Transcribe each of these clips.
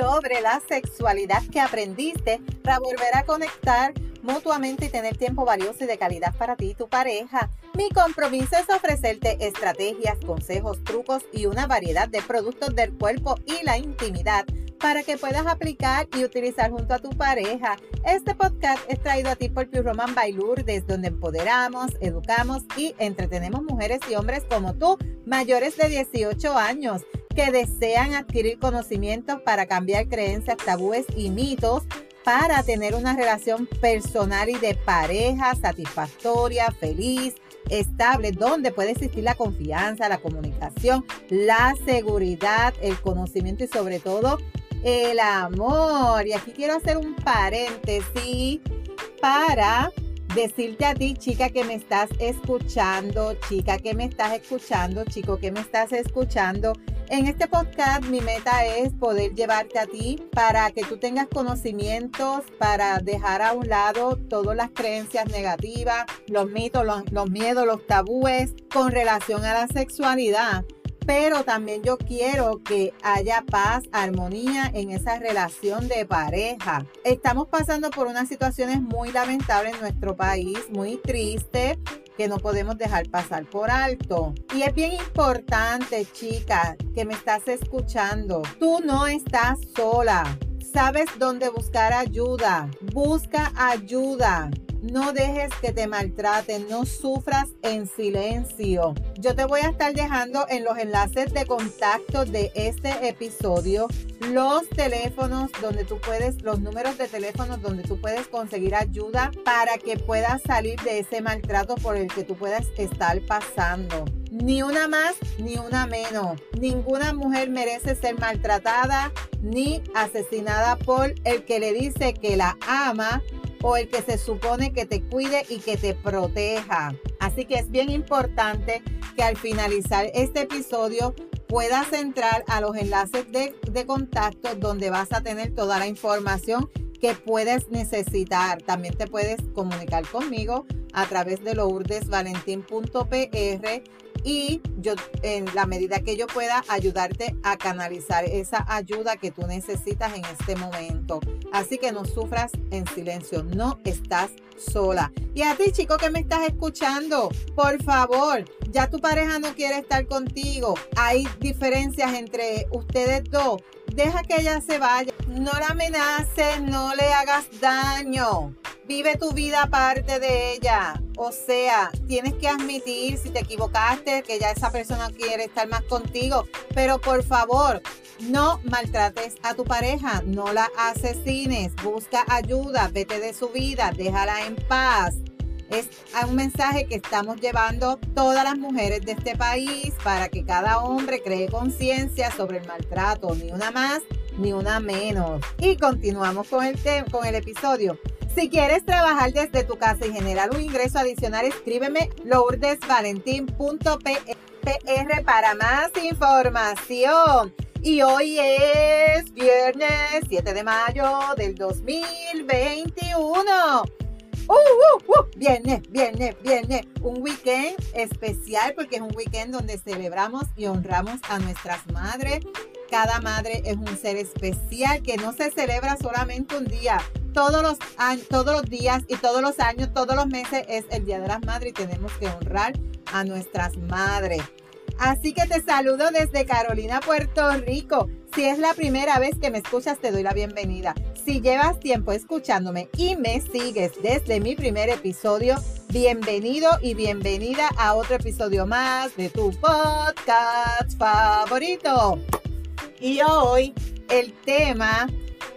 sobre la sexualidad que aprendiste para volver a conectar mutuamente y tener tiempo valioso y de calidad para ti y tu pareja. Mi compromiso es ofrecerte estrategias, consejos, trucos y una variedad de productos del cuerpo y la intimidad para que puedas aplicar y utilizar junto a tu pareja. Este podcast es traído a ti por Pure Roman Bailur, desde donde empoderamos, educamos y entretenemos mujeres y hombres como tú, mayores de 18 años que desean adquirir conocimientos para cambiar creencias, tabúes y mitos para tener una relación personal y de pareja satisfactoria, feliz, estable, donde puede existir la confianza, la comunicación, la seguridad, el conocimiento y sobre todo el amor. Y aquí quiero hacer un paréntesis para decirte a ti, chica que me estás escuchando, chica que me estás escuchando, chico que me estás escuchando, en este podcast mi meta es poder llevarte a ti para que tú tengas conocimientos, para dejar a un lado todas las creencias negativas, los mitos, los, miedos, los tabúes con relación a la sexualidad pero también yo quiero que haya paz, armonía en esa relación de pareja. Estamos pasando por unas situaciones muy lamentables en nuestro país, muy tristes, que no podemos dejar pasar por alto. Y es bien importante, chica, que me estás escuchando. Tú no estás sola. Sabes dónde buscar ayuda. Busca ayuda. No dejes que te maltraten, no sufras en silencio. Yo te voy a estar dejando en los enlaces de contacto de este episodio los teléfonos donde tú puedes, los números de teléfonos donde tú puedes conseguir ayuda para que puedas salir de ese maltrato por el que tú puedas estar pasando. Ni una más ni una menos. Ninguna mujer merece ser maltratada ni asesinada por el que le dice que la ama o el que se supone que te cuide y que te proteja. Así que es bien importante que al finalizar este episodio puedas entrar a los enlaces de, contacto donde vas a tener toda la información que puedes necesitar. También te puedes comunicar conmigo a través de lourdesvalentín.pr y yo en la medida que yo pueda ayudarte a canalizar esa ayuda que tú necesitas en este momento. Así que no sufras en silencio, no estás sola. Y a ti chico que me estás escuchando, por favor, ya tu pareja no quiere estar contigo, hay diferencias entre ustedes dos, deja que ella se vaya, no la amenaces, no le hagas daño. Vive tu vida aparte de ella. O sea, tienes que admitir si te equivocaste, que ya esa persona quiere estar más contigo. Pero por favor, no maltrates a tu pareja, no la asesines, busca ayuda, vete de su vida, déjala en paz. Es un mensaje que estamos llevando todas las mujeres de este país para que cada hombre cree conciencia sobre el maltrato, ni una más ni una menos. Y continuamos con el, con el episodio. Si quieres trabajar desde tu casa y generar un ingreso adicional, escríbeme lourdesvalentín.pr para más información. Y hoy es viernes 7 de mayo del 2021. Uh, uh, uh, viene, viene, viene. Un weekend especial porque es un weekend donde celebramos y honramos a nuestras madres. Cada madre es un ser especial que no se celebra solamente un día todos los, todos los días y todos los años, todos los meses es el Día de las Madres y tenemos que honrar a nuestras madres. Así que te saludo desde Carolina, Puerto Rico. Si es la primera vez que me escuchas, te doy la bienvenida. Si llevas tiempo escuchándome y me sigues desde mi primer episodio, bienvenido y bienvenida a otro episodio más de tu podcast favorito. Y hoy el tema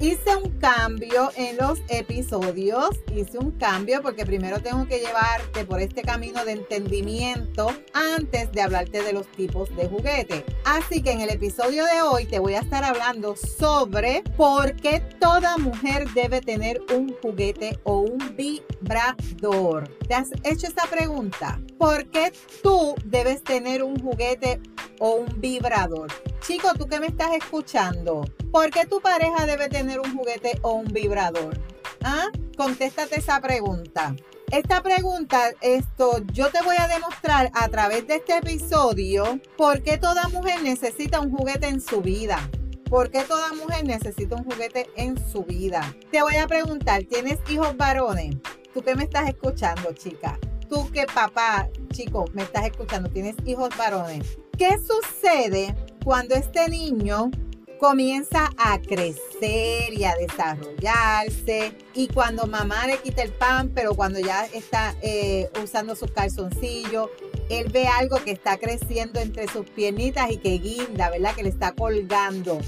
hice un cambio en los episodios, hice un cambio porque primero tengo que llevarte por este camino de entendimiento antes de hablarte de los tipos de juguete. Así que en el episodio de hoy te voy a estar hablando sobre por qué toda mujer debe tener un juguete o un vibrador. ¿Te has hecho esa pregunta? ¿Por qué tú debes tener un juguete o un vibrador? Chico, tú que me estás escuchando, ¿por qué tu pareja debe tener un juguete o un vibrador? ¿Ah? Contéstate esa pregunta. Esta pregunta, esto yo te voy a demostrar a través de este episodio por qué toda mujer necesita un juguete en su vida. ¿Por qué toda mujer necesita un juguete en su vida? Te voy a preguntar, ¿tienes hijos varones? Tú que me estás escuchando, chica. Tú que papá, chico, me estás escuchando, tienes hijos varones. ¿Qué sucede cuando este niño comienza a crecer y a desarrollarse y cuando mamá le quita el pan, pero cuando ya está eh, usando sus calzoncillos, él ve algo que está creciendo entre sus piernitas y que guinda, ¿verdad? Que le está colgando.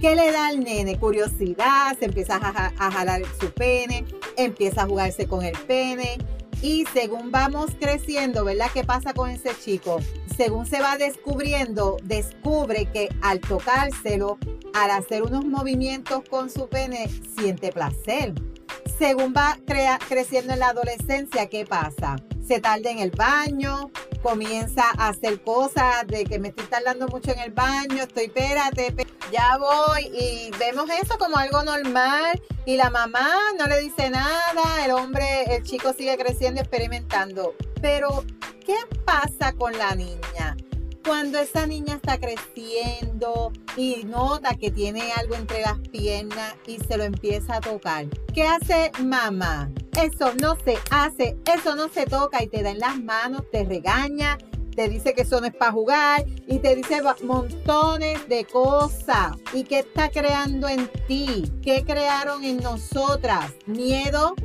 ¿Qué le da al nene? Curiosidad, se empieza a, a jalar su pene, empieza a jugarse con el pene, y según vamos creciendo, ¿verdad? ¿Qué pasa con ese chico? Según se va descubriendo, descubre que al tocárselo, al hacer unos movimientos con su pene, siente placer. Según va creciendo en la adolescencia, ¿qué pasa? Se tarda en el baño, comienza a hacer cosas de que me estoy tardando mucho en el baño, estoy, espérate, ya voy y vemos eso como algo normal y la mamá no le dice nada, el hombre, el chico sigue creciendo, experimentando. Pero, ¿qué pasa con la niña? Cuando esa niña está creciendo y nota que tiene algo entre las piernas y se lo empieza a tocar, ¿qué hace mamá? Eso no se hace, eso no se toca y te da en las manos, te regaña, te dice que eso no es para jugar y te dice montones de cosas. ¿Y qué está creando en ti? ¿Qué crearon en nosotras? Miedo,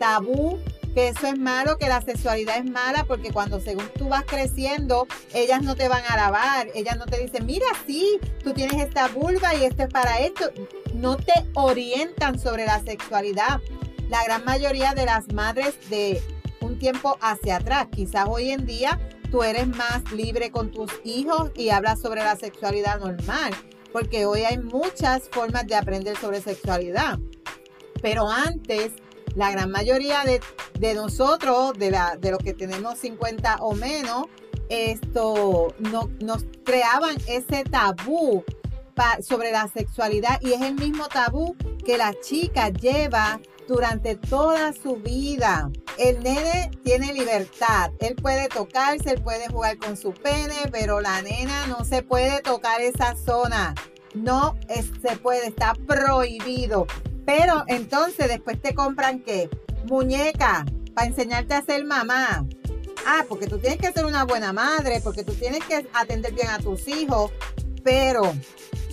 tabú, que eso es malo, que la sexualidad es mala, porque cuando según tú vas creciendo, ellas no te van a alabar, ellas no te dicen, mira, sí, tú tienes esta vulva y esto es para esto. No te orientan sobre la sexualidad. La gran mayoría de las madres de un tiempo hacia atrás, quizás hoy en día, tú eres más libre con tus hijos y hablas sobre la sexualidad normal, porque hoy hay muchas formas de aprender sobre sexualidad. Pero antes, la gran mayoría de, nosotros, de, la, de los que tenemos 50 o menos, esto no, nos creaban ese tabú sobre la sexualidad y es el mismo tabú que la chica lleva durante toda su vida. El nene tiene libertad, él puede tocarse, él puede jugar con su pene, pero la nena no se puede tocar esa zona. No se puede, está prohibido. Pero entonces después te compran qué? Muñeca para enseñarte a ser mamá. Ah, porque tú tienes que ser una buena madre, porque tú tienes que atender bien a tus hijos, pero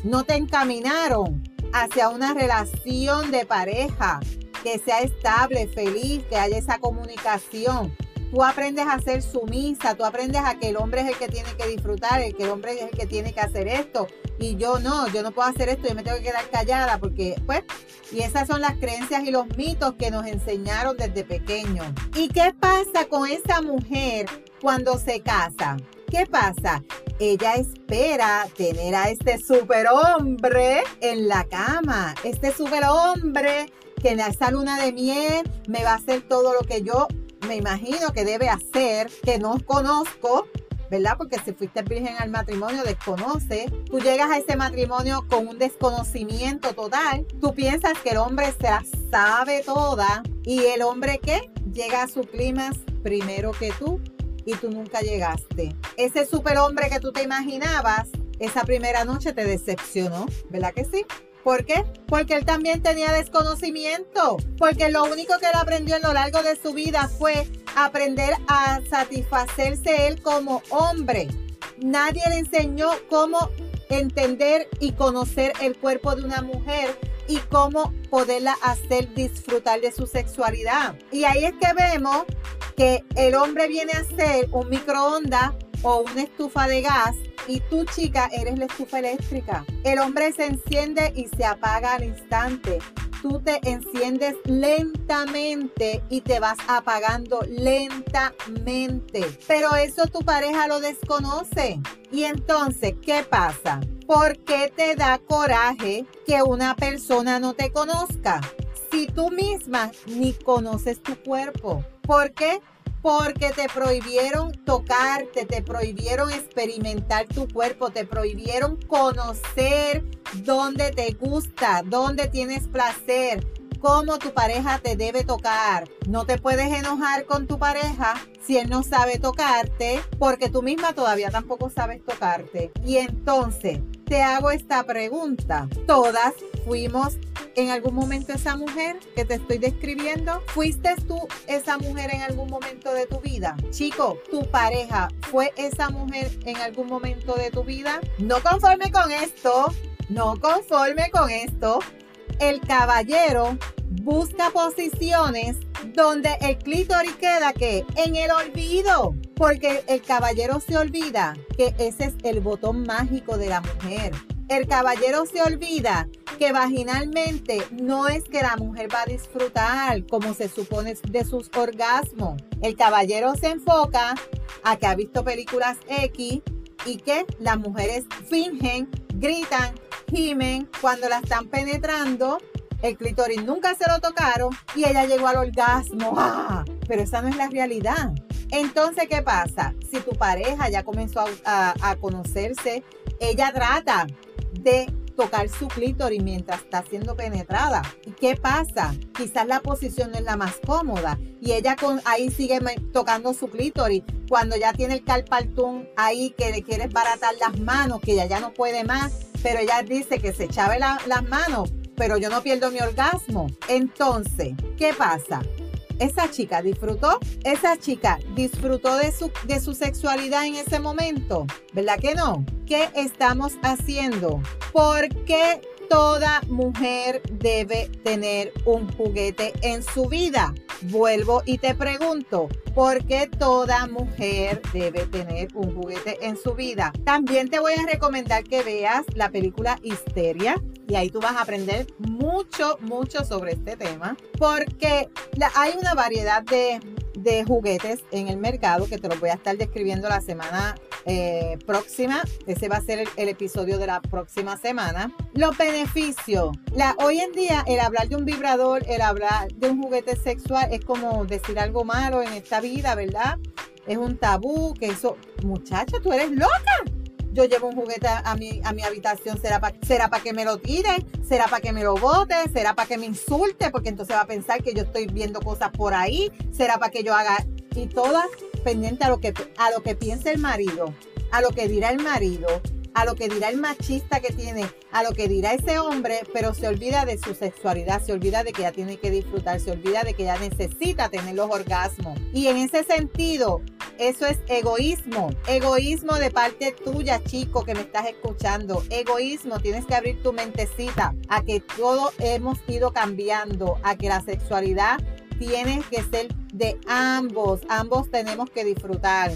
no te encaminaron hacia una relación de pareja que sea estable, feliz, que haya esa comunicación. Tú aprendes a ser sumisa, tú aprendes a que el hombre es el que tiene que disfrutar, el que el hombre es el que tiene que hacer esto. Y yo no, yo no puedo hacer esto, yo me tengo que quedar callada porque, pues, y esas son las creencias y los mitos que nos enseñaron desde pequeños. ¿Y qué pasa con esa mujer cuando se casa? ¿Qué pasa? Ella espera tener a este superhombre en la cama. Este superhombre que en esa luna de miel me va a hacer todo lo que yo me imagino que debe hacer, que no conozco, ¿verdad? Porque si fuiste virgen al matrimonio, desconoce. Tú llegas a ese matrimonio con un desconocimiento total. Tú piensas que el hombre se sabe toda y el hombre que llega a su clima primero que tú y tú nunca llegaste. Ese superhombre que tú te imaginabas, esa primera noche te decepcionó, ¿verdad que sí? ¿Por qué? Porque él también tenía desconocimiento. Porque lo único que él aprendió en lo largo de su vida fue aprender a satisfacerse él como hombre. Nadie le enseñó cómo entender y conocer el cuerpo de una mujer y cómo poderla hacer disfrutar de su sexualidad. Y ahí es que vemos que el hombre viene a ser un microondas o una estufa de gas y tú chica eres la estufa eléctrica. El hombre se enciende y se apaga al instante. tú te enciendes lentamente y te vas apagando lentamente. Pero eso tu pareja lo desconoce. Y entonces, ¿qué pasa? ¿Por qué te da coraje que una persona no te conozca? Si tú misma ni conoces tu cuerpo. ¿Por qué? Porque te prohibieron tocarte, te prohibieron experimentar tu cuerpo, te prohibieron conocer dónde te gusta, dónde tienes placer, cómo tu pareja te debe tocar. No te puedes enojar con tu pareja si él no sabe tocarte, porque tú misma todavía tampoco sabes tocarte. Y entonces, te hago esta pregunta. Todas fuimos en algún momento esa mujer que te estoy describiendo? ¿Fuiste tú esa mujer en algún momento de tu vida? Chico, ¿tu pareja fue esa mujer en algún momento de tu vida? No conforme con esto, no conforme con esto, el caballero busca posiciones donde el clítoris queda que en el olvido, porque el caballero se olvida que ese es el botón mágico de la mujer. El caballero se olvida que vaginalmente no es que la mujer va a disfrutar como se supone de sus orgasmos. El caballero se enfoca a que ha visto películas X y que las mujeres fingen, gritan, gimen cuando la están penetrando. El clítoris nunca se lo tocaron y ella llegó al orgasmo. ¡Ah! Pero esa no es la realidad. Entonces, ¿qué pasa? Si tu pareja ya comenzó a, a conocerse, ella trata de tocar su clítoris mientras está siendo penetrada. ¿Y qué pasa? Quizás la posición no es la más cómoda y ella con, ahí sigue tocando su clítoris. Cuando ya tiene el calpaltún ahí que le quiere baratar las manos, que ella ya no puede más, pero ella dice que se echaba las manos, pero yo no pierdo mi orgasmo. Entonces, ¿qué pasa? Esa chica disfrutó, esa chica disfrutó de su, de su sexualidad en ese momento, ¿verdad que no? ¿Qué estamos haciendo? ¿Por qué toda mujer debe tener un juguete en su vida? Vuelvo y te pregunto, ¿por qué toda mujer debe tener un juguete en su vida? También te voy a recomendar que veas la película Histeria y ahí tú vas a aprender mucho, mucho sobre este tema porque hay una variedad de, juguetes en el mercado que te los voy a estar describiendo la semana eh, próxima. Ese va a ser el, episodio de la próxima semana. Los beneficios. La, hoy en día el hablar de un vibrador, el hablar de un juguete sexual es como decir algo malo en esta vida, ¿verdad? Es un tabú, que eso, muchacha, tú eres loca yo llevo un juguete a mi, a mi habitación, será para será que me lo tire, será para que me lo bote, será para que me insulte, porque entonces va a pensar que yo estoy viendo cosas por ahí, será para que yo haga, y todas pendientes a lo que, a lo que piense el marido, a lo que dirá el marido, a lo que dirá el machista que tiene, a lo que dirá ese hombre, pero se olvida de su sexualidad, se olvida de que ella tiene que disfrutar, se olvida de que ella necesita tener los orgasmos. Y en ese sentido, eso es egoísmo. Egoísmo de parte tuya, chico, que me estás escuchando. Egoísmo, tienes que abrir tu mentecita a que todo hemos ido cambiando, a que la sexualidad tiene que ser de ambos. Ambos tenemos que disfrutar.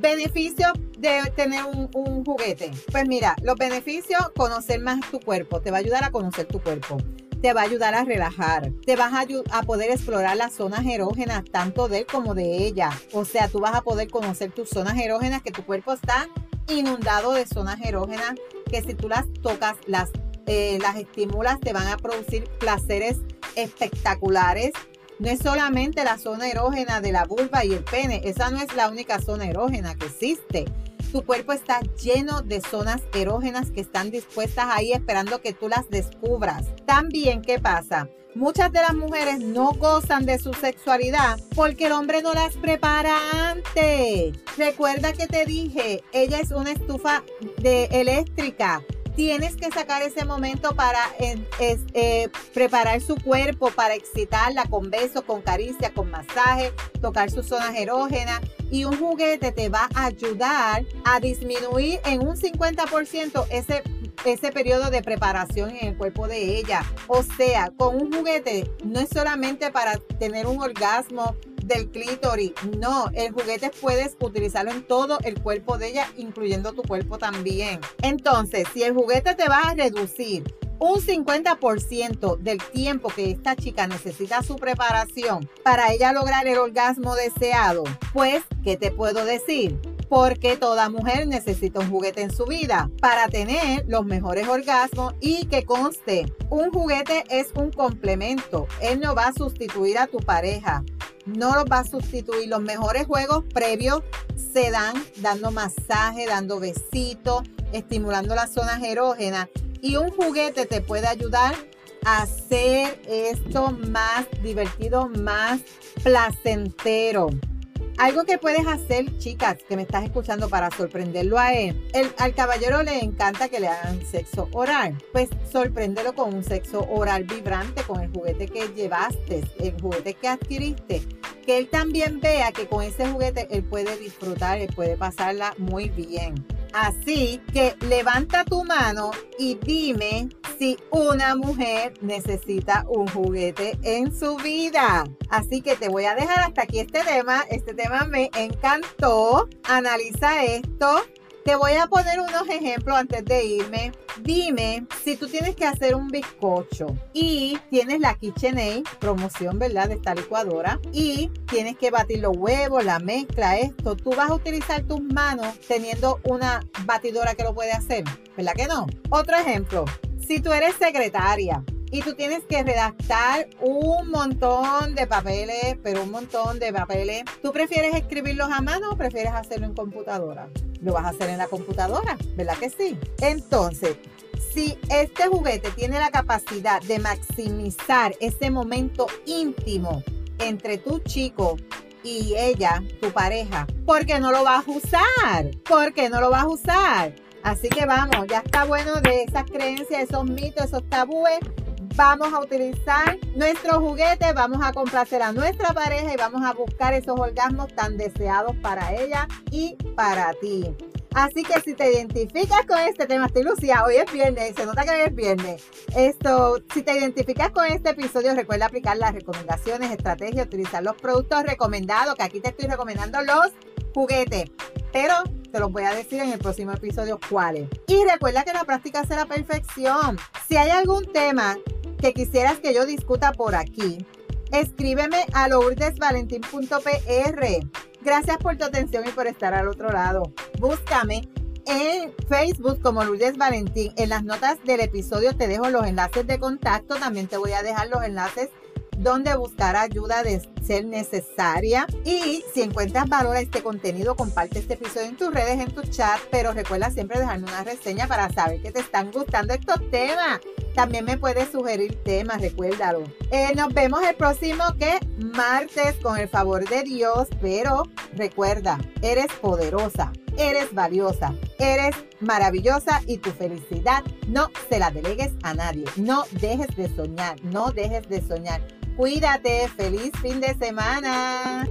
Beneficios de tener un, juguete. Pues mira, los beneficios, conocer más tu cuerpo, te va a ayudar a conocer tu cuerpo. Te va a ayudar a relajar, te vas a, poder explorar las zonas erógenas tanto de él como de ella. O sea, tú vas a poder conocer tus zonas erógenas, que tu cuerpo está inundado de zonas erógenas, que si tú las tocas, las, eh, las estimulas, te van a producir placeres espectaculares no es solamente la zona erógena de la vulva y el pene, esa no es la única zona erógena que existe. Tu cuerpo está lleno de zonas erógenas que están dispuestas ahí esperando que tú las descubras. También, ¿qué pasa? Muchas de las mujeres no gozan de su sexualidad porque el hombre no las prepara antes. Recuerda que te dije, ella es una estufa de eléctrica tienes que sacar ese momento para eh, preparar su cuerpo, para excitarla con besos, con caricia, con masaje, tocar sus zonas erógenas. Y un juguete te va a ayudar a disminuir en un 50% ese ese periodo de preparación en el cuerpo de ella. O sea, con un juguete no es solamente para tener un orgasmo del clítoris. No, el juguete puedes utilizarlo en todo el cuerpo de ella, incluyendo tu cuerpo también. Entonces, si el juguete te va a reducir un 50% del tiempo que esta chica necesita su preparación para ella lograr el orgasmo deseado, pues, ¿qué te puedo decir? Porque toda mujer necesita un juguete en su vida para tener los mejores orgasmos y que conste, un juguete es un complemento, él no va a sustituir a tu pareja, no los va a sustituir. Los mejores juegos previos se dan dando masaje, dando besitos, estimulando las zonas erógenas y un juguete te puede ayudar a hacer esto más divertido, más placentero. Algo que puedes hacer, chicas, que me estás escuchando para sorprenderlo a él. El, al caballero le encanta que le hagan sexo oral. Pues sorpréndelo con un sexo oral vibrante, con el juguete que llevaste, el juguete que adquiriste. Que él también vea que con ese juguete él puede disfrutar, él puede pasarla muy bien. Así que levanta tu mano y dime si una mujer necesita un juguete en su vida. Así que te voy a dejar hasta aquí este tema. Este tema me encantó. Analiza esto te voy a poner unos ejemplos antes de irme. Dime si tú tienes que hacer un bizcocho y tienes la KitchenAid, promoción, ¿verdad? De esta licuadora y tienes que batir los huevos, la mezcla, esto. Tú vas a utilizar tus manos teniendo una batidora que lo puede hacer, ¿verdad que no? Otro ejemplo, si tú eres secretaria y tú tienes que redactar un montón de papeles, pero un montón de papeles. ¿Tú prefieres escribirlos a mano o prefieres hacerlo en computadora? Lo vas a hacer en la computadora, ¿verdad que sí? Entonces, si este juguete tiene la capacidad de maximizar ese momento íntimo entre tu chico y ella, tu pareja, ¿por qué no lo vas a usar? ¿Por qué no lo vas a usar? Así que vamos, ya está bueno de esas creencias, esos mitos, esos tabúes vamos a utilizar nuestro juguete, vamos a complacer a nuestra pareja y vamos a buscar esos orgasmos tan deseados para ella y para ti. Así que si te identificas con este tema, estoy Lucía, hoy es viernes, se nota que hoy es viernes. Esto, si te identificas con este episodio, recuerda aplicar las recomendaciones, estrategias, utilizar los productos recomendados, que aquí te estoy recomendando los juguetes. Pero te los voy a decir en el próximo episodio cuáles. Y recuerda que la práctica la perfección. Si hay algún tema que quisieras que yo discuta por aquí, escríbeme a lourdesvalentín.pr. Gracias por tu atención y por estar al otro lado. Búscame en Facebook como Lourdes Valentín. En las notas del episodio te dejo los enlaces de contacto. También te voy a dejar los enlaces donde buscar ayuda de ser necesaria. Y si encuentras valor a este contenido, comparte este episodio en tus redes, en tu chat, pero recuerda siempre dejarme una reseña para saber que te están gustando estos temas. También me puedes sugerir temas, recuérdalo. Eh, nos vemos el próximo que martes con el favor de Dios, pero recuerda, eres poderosa, eres valiosa, eres maravillosa y tu felicidad no se la delegues a nadie. No dejes de soñar, no dejes de soñar. Cuídate, feliz fin de semana.